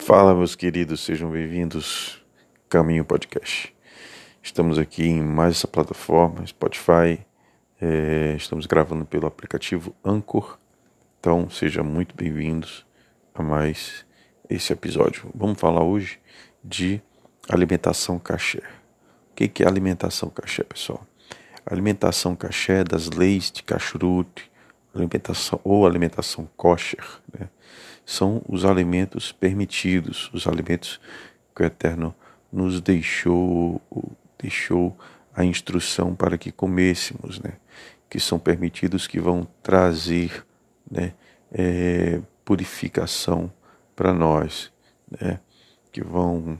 Fala, meus queridos, sejam bem-vindos Caminho Podcast. Estamos aqui em mais essa plataforma, Spotify. É, estamos gravando pelo aplicativo Anchor. Então, sejam muito bem-vindos a mais esse episódio. Vamos falar hoje de alimentação caché. O que é alimentação caché, pessoal? Alimentação caché das leis de kashrut, alimentação ou alimentação kosher, né? São os alimentos permitidos, os alimentos que o Eterno nos deixou, deixou a instrução para que comêssemos, né? que são permitidos, que vão trazer né? É, purificação para nós, né? que vão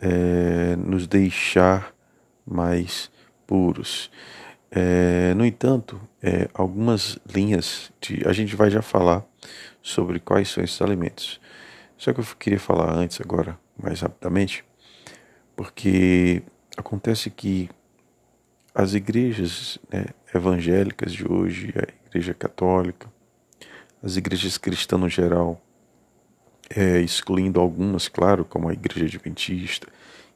é, nos deixar mais puros. É, no entanto, é, algumas linhas de, a gente vai já falar sobre quais são esses alimentos. Só que eu queria falar antes, agora, mais rapidamente, porque acontece que as igrejas né, evangélicas de hoje, a igreja católica, as igrejas cristãs no geral, é, excluindo algumas, claro, como a igreja adventista,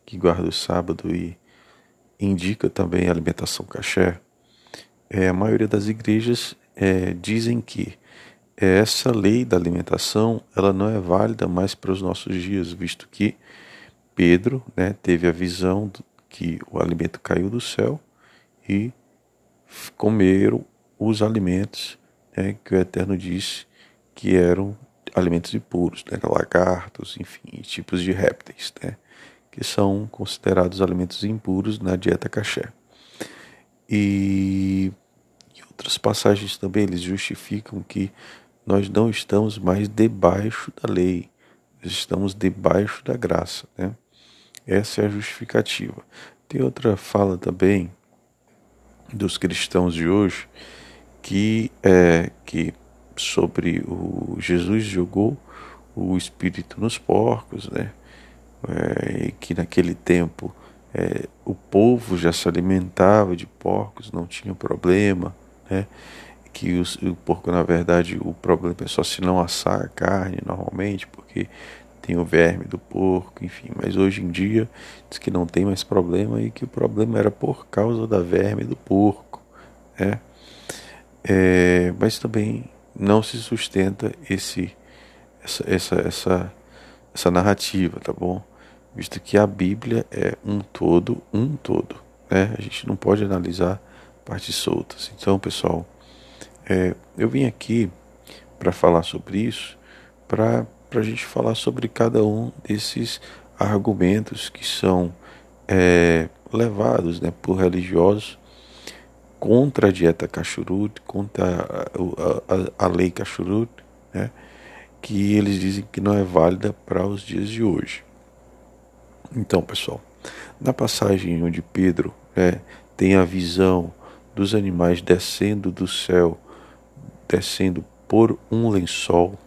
que guarda o sábado e indica também a alimentação caché, é, a maioria das igrejas é, dizem que essa lei da alimentação ela não é válida mais para os nossos dias, visto que Pedro né, teve a visão que o alimento caiu do céu e comeram os alimentos né, que o Eterno disse que eram alimentos impuros, né, lagartos, enfim, tipos de répteis, né, que são considerados alimentos impuros na dieta caché. E, e outras passagens também eles justificam que nós não estamos mais debaixo da lei, estamos debaixo da graça. Né? Essa é a justificativa. Tem outra fala também dos cristãos de hoje que é que sobre o Jesus jogou o espírito nos porcos, né? É, e que naquele tempo é, o povo já se alimentava de porcos, não tinha problema, né? Que o, o porco, na verdade, o problema é só se não assar a carne normalmente, porque tem o verme do porco, enfim. Mas hoje em dia diz que não tem mais problema e que o problema era por causa da verme do porco, né? É, mas também não se sustenta esse essa, essa, essa, essa narrativa, tá bom? Visto que a Bíblia é um todo, um todo, né? A gente não pode analisar partes soltas. Então, pessoal, é, eu vim aqui para falar sobre isso, para a gente falar sobre cada um desses argumentos que são é, levados né, por religiosos contra a dieta cachurut, contra a, a, a lei cachurut, né, que eles dizem que não é válida para os dias de hoje. Então, pessoal, na passagem onde Pedro né, tem a visão dos animais descendo do céu descendo por um lençol.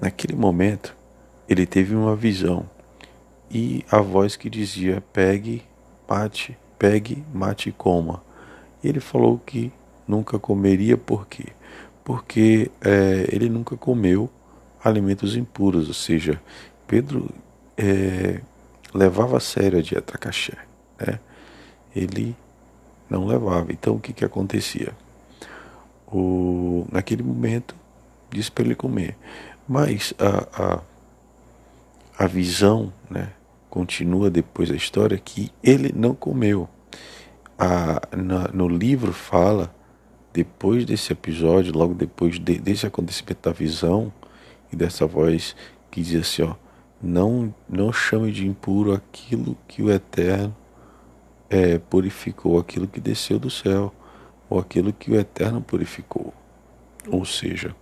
Naquele momento, ele teve uma visão e a voz que dizia: pegue, mate, pegue, mate e coma. E ele falou que nunca comeria, por quê? Porque é, ele nunca comeu alimentos impuros, ou seja, Pedro é, levava a sério a dieta caché. Né? Ele não levava. Então o que, que acontecia? O, naquele momento disse para ele comer. Mas a, a, a visão né, continua depois da história que ele não comeu. A, na, no livro fala, depois desse episódio, logo depois de, desse acontecimento da visão e dessa voz que diz assim, ó, não, não chame de impuro aquilo que o Eterno é, purificou, aquilo que desceu do céu ou aquilo que o Eterno purificou. Ou seja,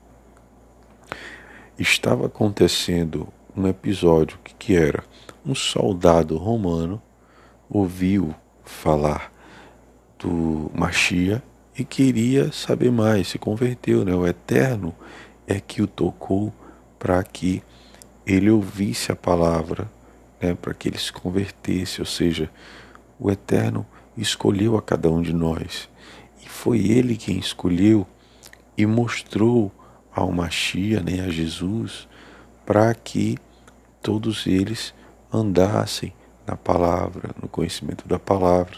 estava acontecendo um episódio que, que era um soldado romano ouviu falar do Machia e queria saber mais, se converteu, né? O Eterno é que o tocou para que ele ouvisse a palavra, né? para que ele se convertesse, ou seja, o Eterno escolheu a cada um de nós foi ele quem escolheu e mostrou ao Machia, né, a Jesus, para que todos eles andassem na palavra, no conhecimento da palavra.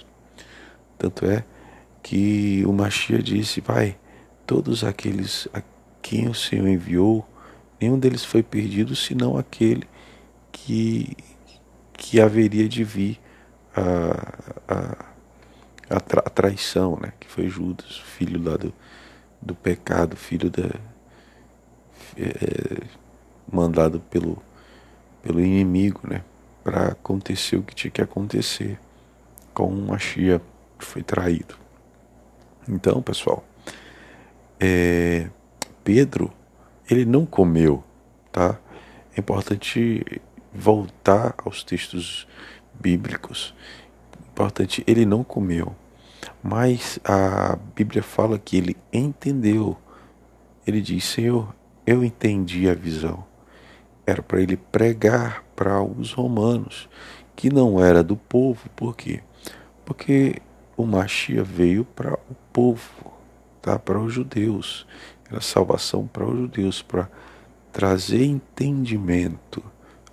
Tanto é que o Machia disse: Pai, todos aqueles a quem o Senhor enviou, nenhum deles foi perdido, senão aquele que, que haveria de vir a, a, a, tra, a traição, né? que foi Judas, filho lá do, do pecado, filho da. É, mandado pelo, pelo inimigo, né? Para acontecer o que tinha que acontecer com uma chia que foi traído. Então, pessoal, é, Pedro, ele não comeu, tá? É importante voltar aos textos bíblicos. Importante, ele não comeu, mas a Bíblia fala que ele entendeu. Ele diz: Senhor, eu entendi a visão. Era para ele pregar para os romanos, que não era do povo, por quê? Porque o Machia veio para o povo, tá? para os judeus. Era salvação para os judeus, para trazer entendimento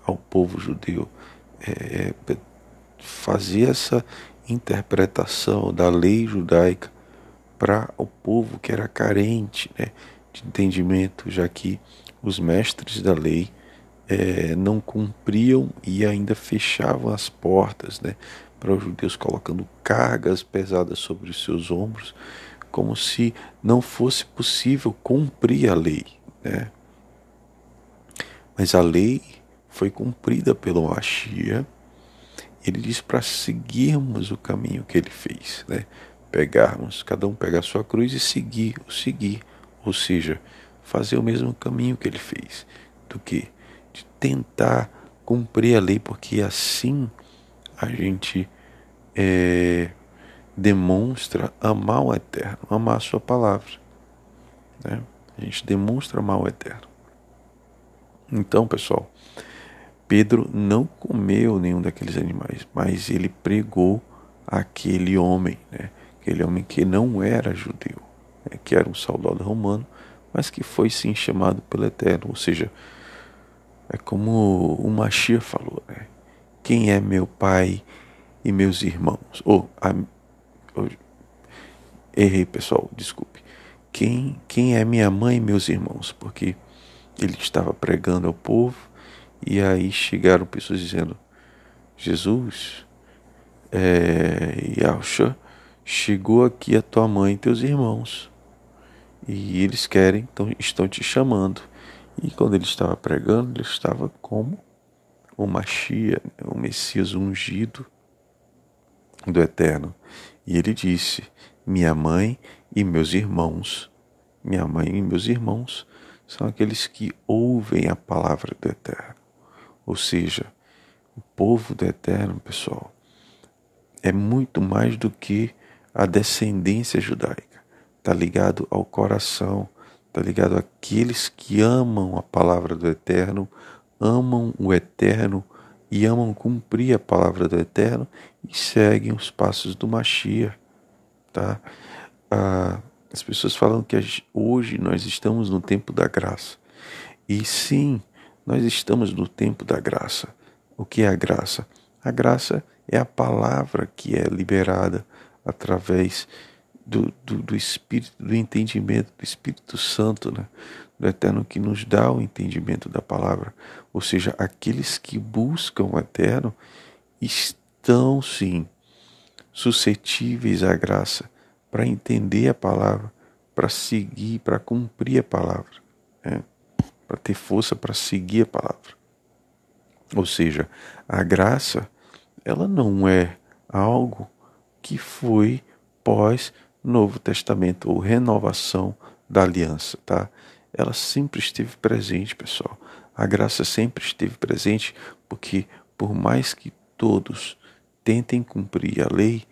ao povo judeu. É, fazer essa interpretação da lei judaica para o povo que era carente né, de entendimento, já que os mestres da lei é, não cumpriam e ainda fechavam as portas né, para os judeus, colocando cargas pesadas sobre os seus ombros, como se não fosse possível cumprir a lei. Né? Mas a lei foi cumprida pelo Machia. Ele diz para seguirmos o caminho que ele fez, né? pegarmos, cada um pegar a sua cruz e seguir, o seguir, ou seja, fazer o mesmo caminho que ele fez, do que de tentar cumprir a lei, porque assim a gente é, demonstra amar o eterno, amar a sua palavra. Né? A gente demonstra amar o eterno. Então, pessoal, Pedro não comeu nenhum daqueles animais, mas ele pregou aquele homem, né? aquele homem que não era judeu, né? que era um soldado romano, mas que foi sim chamado pelo Eterno. Ou seja, é como o Machia falou, né? quem é meu pai e meus irmãos. Ou, oh, errei, pessoal, desculpe. Quem, quem é minha mãe e meus irmãos? Porque ele estava pregando ao povo e aí chegaram pessoas dizendo: Jesus, é, Yahshua, chegou aqui a tua mãe e teus irmãos. E eles querem, então, estão te chamando. E quando ele estava pregando, ele estava como o Machia, o Messias ungido do Eterno. E ele disse: Minha mãe e meus irmãos, minha mãe e meus irmãos são aqueles que ouvem a palavra do Eterno. Ou seja, o povo do Eterno, pessoal, é muito mais do que a descendência judaica. Está ligado ao coração, está ligado àqueles que amam a palavra do Eterno, amam o Eterno e amam cumprir a palavra do Eterno e seguem os passos do Machia. Tá? Ah, as pessoas falam que hoje nós estamos no tempo da graça. E sim, nós estamos no tempo da graça. O que é a graça? A graça é a palavra que é liberada através do, do, do Espírito, do entendimento do Espírito Santo, né? do Eterno que nos dá o entendimento da palavra. Ou seja, aqueles que buscam o Eterno estão sim suscetíveis à graça para entender a palavra, para seguir, para cumprir a palavra, né? Para ter força para seguir a palavra. Ou seja, a graça, ela não é algo que foi pós Novo Testamento ou renovação da aliança, tá? Ela sempre esteve presente, pessoal. A graça sempre esteve presente, porque por mais que todos tentem cumprir a lei,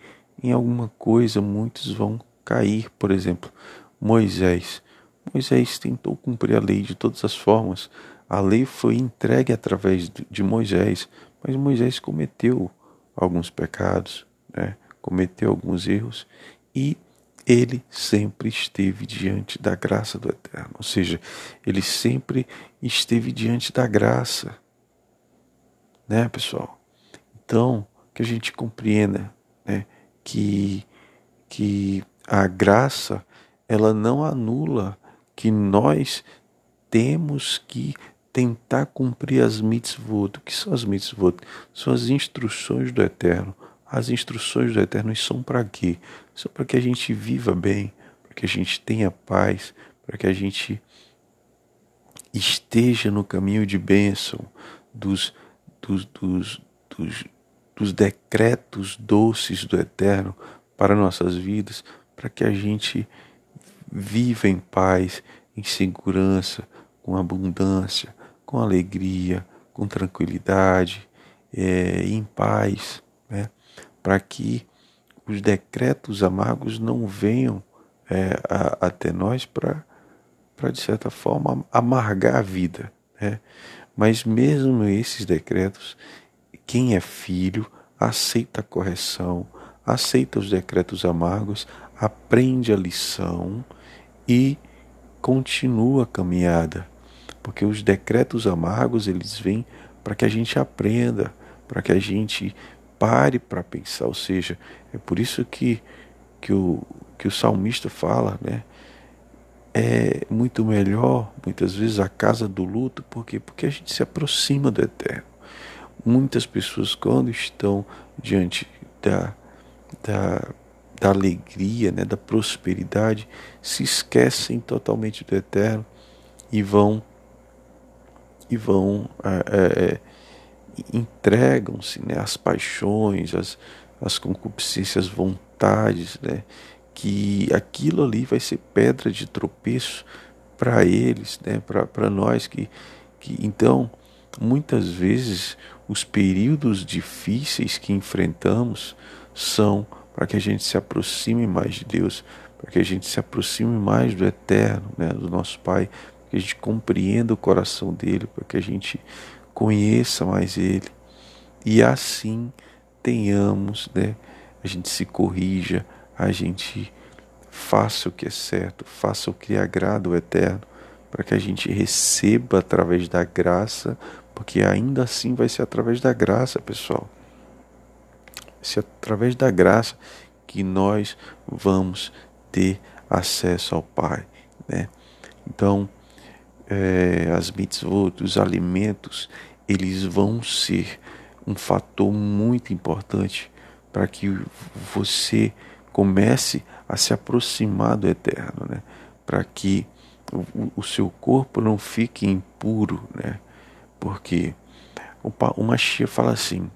em alguma coisa muitos vão cair. Por exemplo, Moisés. Moisés tentou cumprir a lei de todas as formas. A lei foi entregue através de Moisés, mas Moisés cometeu alguns pecados, né? cometeu alguns erros e ele sempre esteve diante da graça do Eterno, ou seja, ele sempre esteve diante da graça. né, pessoal? Então, que a gente compreenda, né, que que a graça ela não anula que nós temos que tentar cumprir as mitzvot. O que são as mitzvot? São as instruções do Eterno. As instruções do Eterno são para quê? São para que a gente viva bem, para que a gente tenha paz, para que a gente esteja no caminho de bênção dos, dos, dos, dos, dos decretos doces do Eterno para nossas vidas, para que a gente viva em paz, em segurança, com abundância, com alegria, com tranquilidade, é, em paz, né? para que os decretos amargos não venham é, a, até nós para, de certa forma, amargar a vida. Né? Mas mesmo esses decretos, quem é filho aceita a correção, aceita os decretos amargos, aprende a lição e continua a caminhada porque os decretos amargos eles vêm para que a gente aprenda, para que a gente pare para pensar, ou seja, é por isso que, que, o, que o salmista fala, né? É muito melhor, muitas vezes, a casa do luto, porque porque a gente se aproxima do eterno. Muitas pessoas, quando estão diante da, da, da alegria, né, da prosperidade, se esquecem totalmente do eterno e vão e vão é, é, é, entregam-se né, às paixões, às, às concupiscências, vontades, né, que aquilo ali vai ser pedra de tropeço para eles, né, para nós que, que então muitas vezes os períodos difíceis que enfrentamos são para que a gente se aproxime mais de Deus, para que a gente se aproxime mais do eterno, né, do nosso Pai, que a gente compreenda o coração dele, para que a gente conheça mais ele e assim tenhamos, né, a gente se corrija, a gente faça o que é certo, faça o que agrada o eterno, para que a gente receba através da graça, porque ainda assim vai ser através da graça, pessoal. Vai ser através da graça que nós vamos ter acesso ao Pai, né? Então, é, as mitzvot, os alimentos, eles vão ser um fator muito importante para que você comece a se aproximar do eterno, né? Para que o, o, seu corpo não fique impuro, né? Porque o, o Machia fala assim,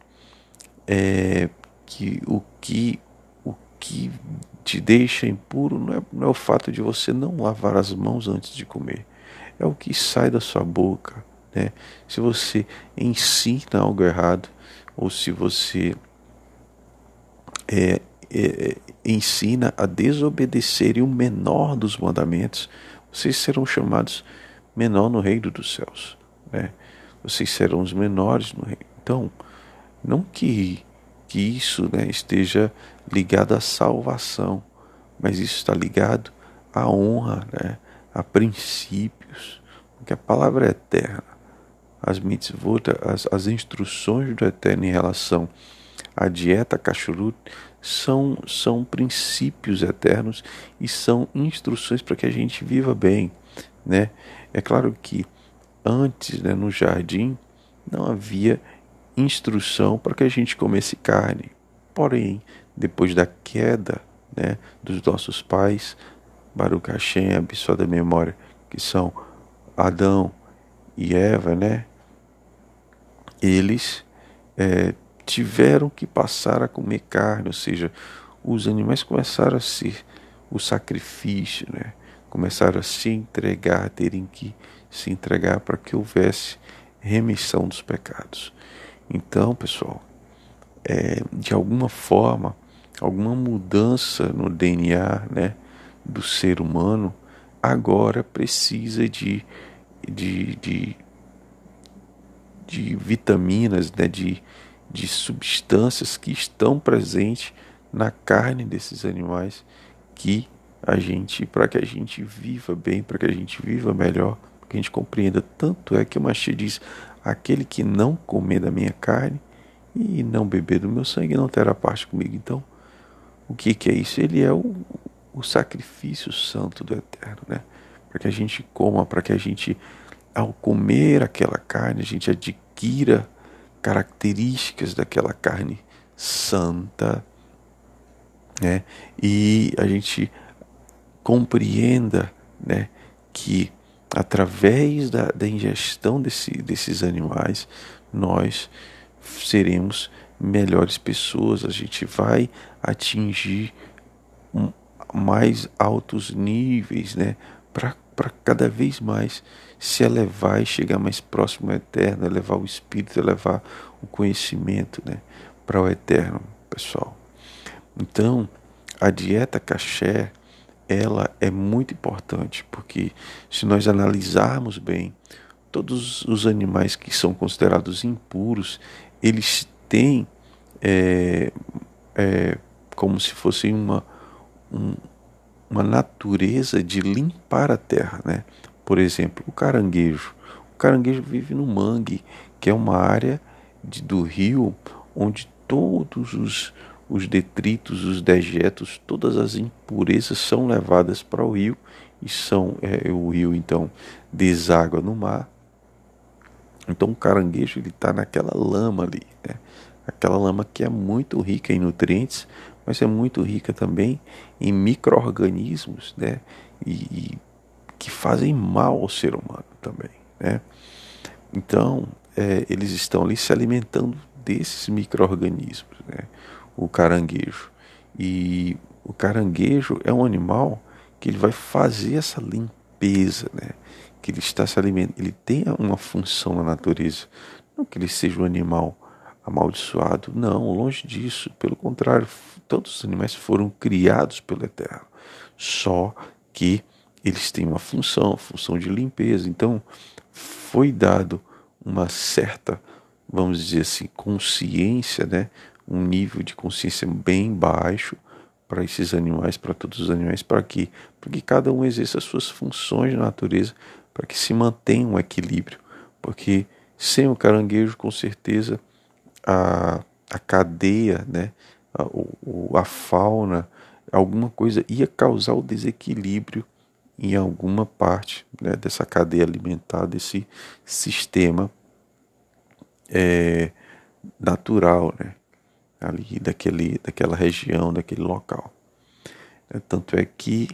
é, que o que o que te deixa impuro não é, não é o fato de você não lavar as mãos antes de comer, é o que sai da sua boca. Né? Se você ensina algo errado, ou se você é, é, ensina a desobedecer o menor dos mandamentos, vocês serão chamados menor no reino dos céus. Né? Vocês serão os menores no reino. Então, não que, que isso né, esteja ligado à salvação, mas isso está ligado à honra, né, a princípios, porque a palavra é eterna. As mitzvot, as, as instruções do Eterno em relação à dieta cachorut são, são princípios eternos e são instruções para que a gente viva bem. Né? É claro que antes, né, no jardim, não havia instrução para que a gente comesse carne. Porém, depois da queda né, dos nossos pais, Baruch Hashem, abençoada memória, que são Adão e Eva, né? Eles é, tiveram que passar a comer carne, ou seja, os animais começaram a ser o sacrifício, né? Começaram a se entregar, terem que se entregar para que houvesse remissão dos pecados. Então, pessoal, é, de alguma forma, alguma mudança no DNA, né? do ser humano agora precisa de, de, de, de vitaminas, né, de, de substâncias que estão presentes na carne desses animais que a gente, para que a gente viva bem, para que a gente viva melhor, que a gente compreenda. Tanto é que o Machia diz: aquele que não comer da minha carne e não beber do meu sangue não terá parte comigo. Então, o que, que é isso? Ele é o, o sacrifício santo do Eterno, né? Para que a gente coma, para que a gente, ao comer aquela carne, a gente adquira características daquela carne santa, né? E a gente compreenda, né, que através da, da ingestão desse, desses animais nós seremos melhores pessoas, a gente vai atingir um, mais altos níveis, né, para cada vez mais se elevar e chegar mais próximo ao eterno, elevar o espírito, elevar o conhecimento, né, para o eterno, pessoal. Então, a dieta caché, ela é muito importante, porque se nós analisarmos bem, todos os animais que são considerados impuros, eles têm é, é, como se fosse uma, um, uma natureza de limpar a terra, né? Por exemplo, o caranguejo. O caranguejo vive no mangue, que é uma área de, do rio onde todos os, os detritos, os dejetos, todas as impurezas são levadas para o rio e são é, o rio então deságua no mar. Então o caranguejo ele está naquela lama ali, né? aquela lama que é muito rica em nutrientes, mas é muito rica também em microorganismos, né? E, e que fazem mal ao ser humano também, né? Então é, eles estão ali se alimentando desses microorganismos, né? O caranguejo. E o caranguejo é um animal que ele vai fazer essa limpeza, né? Que ele está se alimentando, ele tem uma função na natureza, não que ele seja um animal amaldiçoado, não, longe disso, pelo contrário, todos os animais foram criados pelo Eterno, só que eles têm uma função, função de limpeza. Então, foi dado uma certa, vamos dizer assim, consciência, né? Um nível de consciência bem baixo para esses animais, para todos os animais, para quê? Para que cada um exerça as suas funções na natureza, para que se mantenha um equilíbrio. Porque sem o caranguejo, com certeza, a, a cadeia, né, a, a fauna, alguma coisa ia causar o desequilíbrio em alguma parte né, dessa cadeia alimentar, desse sistema é, natural. Né? Ali daquele, daquela região, daquele local. É, tanto é que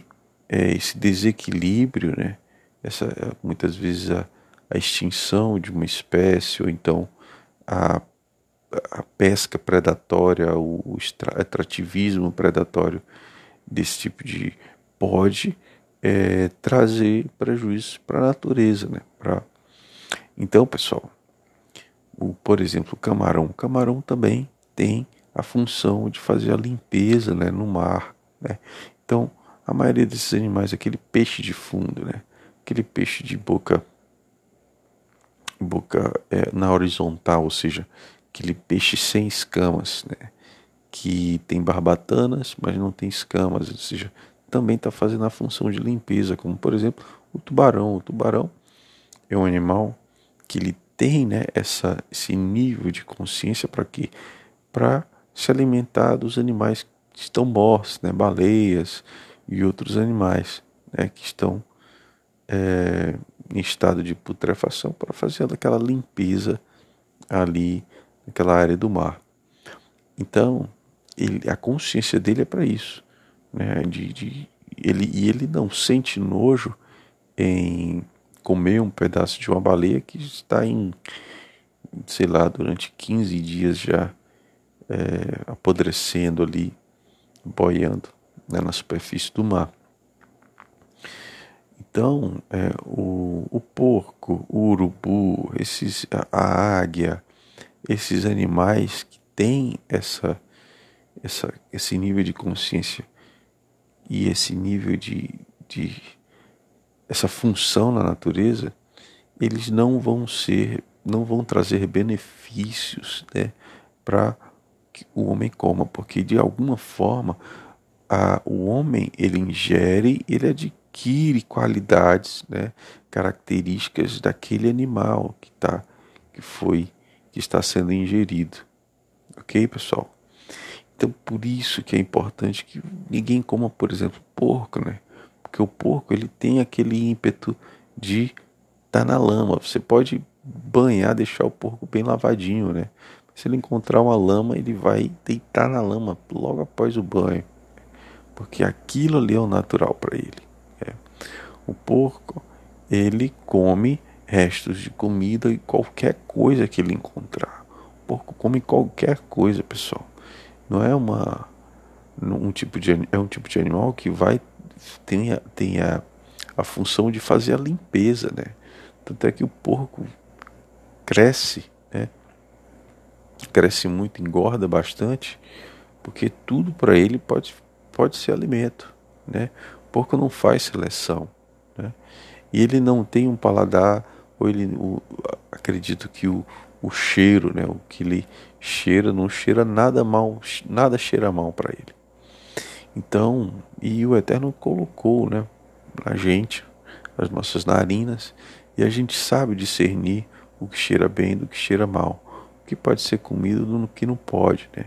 é, esse desequilíbrio, né, essa, muitas vezes a, a extinção de uma espécie, ou então a, a pesca predatória, o, o atrativismo predatório desse tipo de pode é, trazer prejuízos para a natureza, né? Pra... Então, pessoal, o, por exemplo, o camarão. O camarão também tem a função de fazer a limpeza né, no mar. Né? Então, a maioria desses animais, aquele peixe de fundo, né? aquele peixe de boca, boca é, na horizontal, ou seja, aquele peixe sem escamas, né? que tem barbatanas, mas não tem escamas, ou seja, também está fazendo a função de limpeza, como por exemplo o tubarão. O tubarão é um animal que ele tem né, essa, esse nível de consciência para quê? Para se alimentar dos animais que estão mortos, né, baleias e outros animais né, que estão é, em estado de putrefação para fazer aquela limpeza ali naquela área do mar. Então, ele, a consciência dele é para isso. Né, de, de, ele, e ele não sente nojo em comer um pedaço de uma baleia que está em, sei lá, durante 15 dias já é, apodrecendo ali, boiando né, na superfície do mar. Então, é, o, o porco, o urubu, esses, a, águia, esses animais que têm essa, essa, esse nível de consciência e esse nível de, de essa função na natureza, eles não vão ser, não vão trazer benefícios né, para o homem coma, porque de alguma forma a, o homem ele ingere, ele adquire qualidades, né, características daquele animal que tá, que foi, que está sendo ingerido. Ok, pessoal? Então, por isso que é importante que ninguém coma, por exemplo, porco, né? Porque o porco ele tem aquele ímpeto de estar tá na lama. Você pode banhar, deixar o porco bem lavadinho, né? Se ele encontrar uma lama, ele vai deitar na lama logo após o banho, porque aquilo ali é o natural para ele. É. O porco ele come restos de comida e qualquer coisa que ele encontrar. O porco come qualquer coisa, pessoal. Não é uma um tipo de é um tipo de animal que vai tem a, tem a, a função de fazer a limpeza, né? Tanto é que o porco cresce? Cresce muito, engorda bastante, porque tudo para ele pode, pode ser alimento, né? O porco não faz seleção, né? E ele não tem um paladar, ou ele, o, acredito que o, o cheiro, né? O que ele cheira não cheira nada mal, nada cheira mal para ele. Então, e o Eterno colocou, né, na gente as nossas narinas e a gente sabe discernir o que cheira bem do que cheira mal, que pode ser comido do que não pode, né?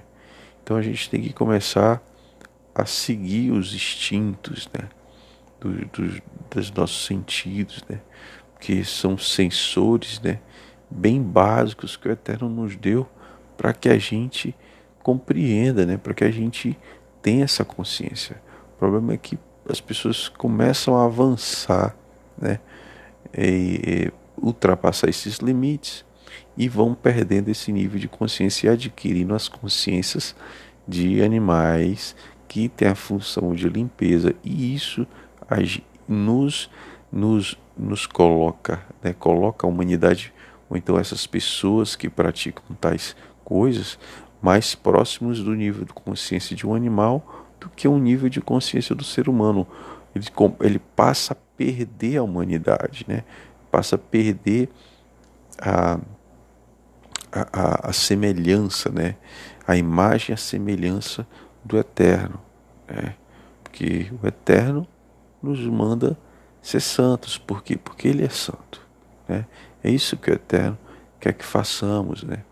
Então a gente tem que começar a seguir os instintos, né? Do, do, dos nossos sentidos, né? Que são sensores, né? Bem básicos que o Eterno nos deu para que a gente compreenda, né? Para que a gente tenha essa consciência. O problema é que as pessoas começam a avançar, né? E, e ultrapassar esses limites e vão perdendo esse nível de consciência e adquirindo as consciências de animais que têm a função de limpeza e isso nos nos nos coloca, né? coloca a humanidade ou então essas pessoas que praticam tais coisas mais próximos do nível de consciência de um animal do que um nível de consciência do ser humano. Ele, ele passa a perder a humanidade, né? passa a perder a, a, a semelhança, né? a imagem, a semelhança do Eterno. Né? Porque o Eterno nos manda ser santos. Por quê? Porque Ele é santo. Né? É isso que o Eterno quer que façamos. Né?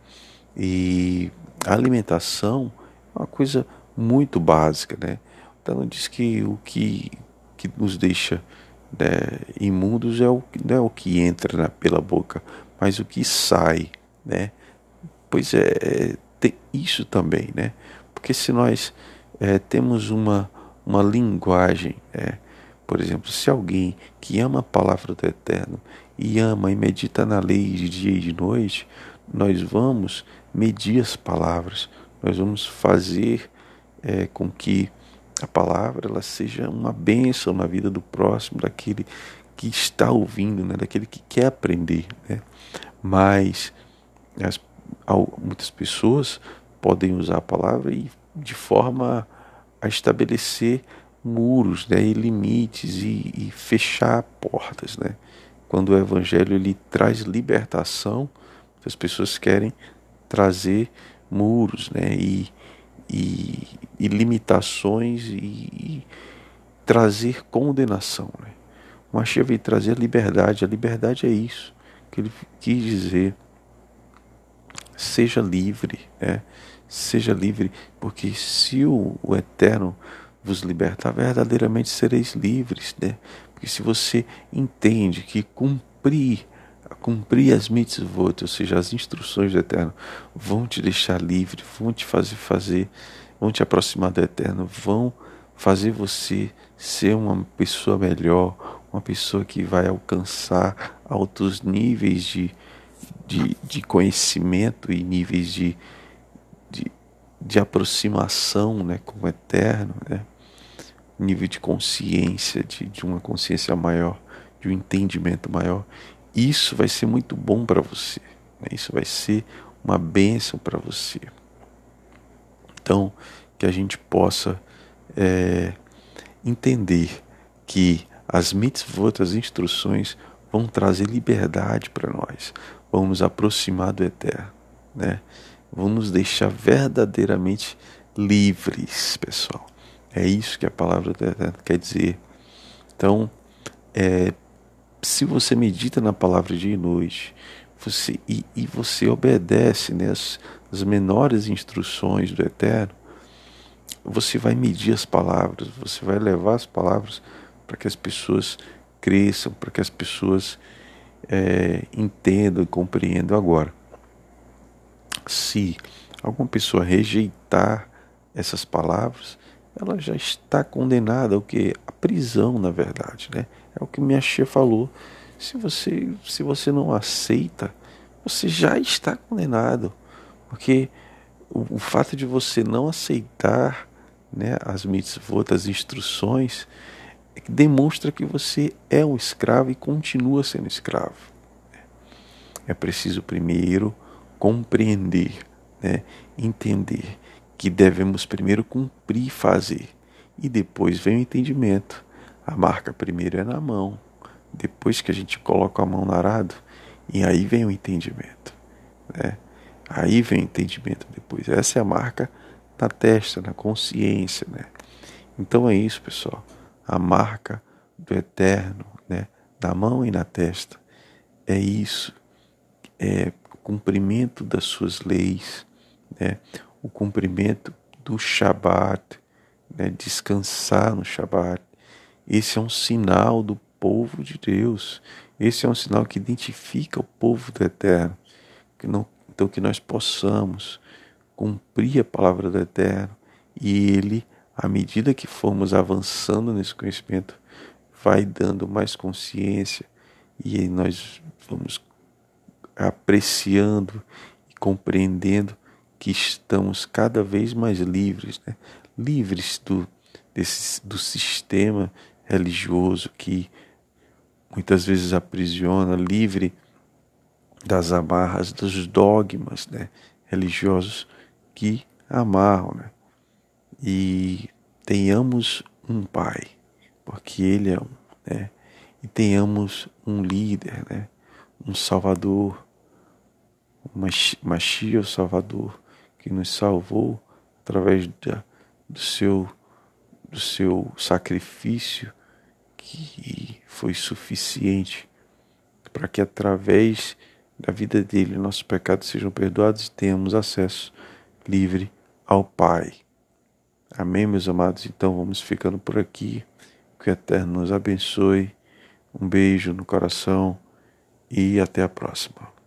E a alimentação é uma coisa muito básica, né? Então diz que o que, que nos deixa né, imundos é o, não é o que entra pela boca, mas o que sai, né? Pois é, é tem isso também, né? Porque se nós é, temos uma, uma linguagem, é, por exemplo, se alguém que ama a palavra do Eterno e ama e medita na lei de dia e de noite, nós vamos medir as palavras, nós vamos fazer é, com que a palavra ela seja uma bênção na vida do próximo, daquele que está ouvindo, né, daquele que quer aprender. Né? Mas as, muitas pessoas podem usar a palavra e de forma a estabelecer muros né, e limites e, e fechar portas. Né? Quando o evangelho ele traz libertação, as pessoas querem trazer muros né, e, e, e limitações e, e, trazer condenação. Né? O Mashiach veio trazer a liberdade. A liberdade é isso que ele quis dizer. Seja livre, né? seja livre, porque se o, o Eterno vos libertar, verdadeiramente sereis livres. Né? Porque se você entende que cumprir cumprir as mitzvot, ou seja, as instruções do Eterno, vão te deixar livre, vão te fazer fazer, vão te aproximar do Eterno, vão fazer você ser uma pessoa melhor, uma pessoa que vai alcançar altos níveis de, de, de conhecimento e níveis de, de, de aproximação né, com o Eterno, né? nível de consciência, de, de uma consciência maior, de um entendimento maior. Isso vai ser muito bom para você. Né? Isso vai ser uma bênção para você. Então, que a gente possa é, entender que as mitzvot, as instruções, vão trazer liberdade para nós, vão nos aproximar do eterno, né? vão nos deixar verdadeiramente livres, pessoal. É isso que a palavra do eterno quer dizer. Então, é, se você medita na palavra dia e noite, você, e, e você obedece né, as, menores instruções do Eterno, você vai medir as palavras, você vai levar as palavras para que as pessoas cresçam, para que as pessoas é, entendam e compreendam agora. Se alguma pessoa rejeitar essas palavras, ela já está condenada ao que? A prisão, na verdade, né? É o que minha tia falou. Se você, se você não aceita, você já está condenado. Porque o, o fato de você não aceitar né, as mitzvot, as instruções, demonstra que você é um escravo e continua sendo escravo. É preciso primeiro compreender, né, entender que devemos primeiro cumprir e fazer. E depois vem o entendimento. A marca primeiro é na mão, depois que a gente coloca a mão no arado, e aí vem o entendimento. Né? Aí vem o entendimento depois. Essa é a marca na testa, na consciência. Né? Então é isso, pessoal. A marca do eterno, né? na mão e na testa. É isso. É o cumprimento das suas leis, né? o cumprimento do Shabat, né? descansar no Shabat, esse é um sinal do povo de Deus. Esse é um sinal que identifica o povo do Eterno. Que não, então, que nós possamos cumprir a palavra do Eterno e Ele, à medida que formos avançando nesse conhecimento, vai dando mais consciência e nós vamos apreciando e compreendendo que estamos cada vez mais livres, né? livres do, desse, do sistema religioso que muitas vezes aprisiona, livre das amarras, dos dogmas né, religiosos que amarram. Né? E tenhamos um Pai, porque Ele é um, né? e tenhamos um líder, né? um Salvador, Machia, o Salvador, que nos salvou através da, do seu do seu sacrifício que foi suficiente para que através da vida dele nossos pecados sejam perdoados e tenhamos acesso livre ao Pai. Amém, meus amados? Então vamos ficando por aqui. Que o Eterno nos abençoe. Um beijo no coração e até a próxima.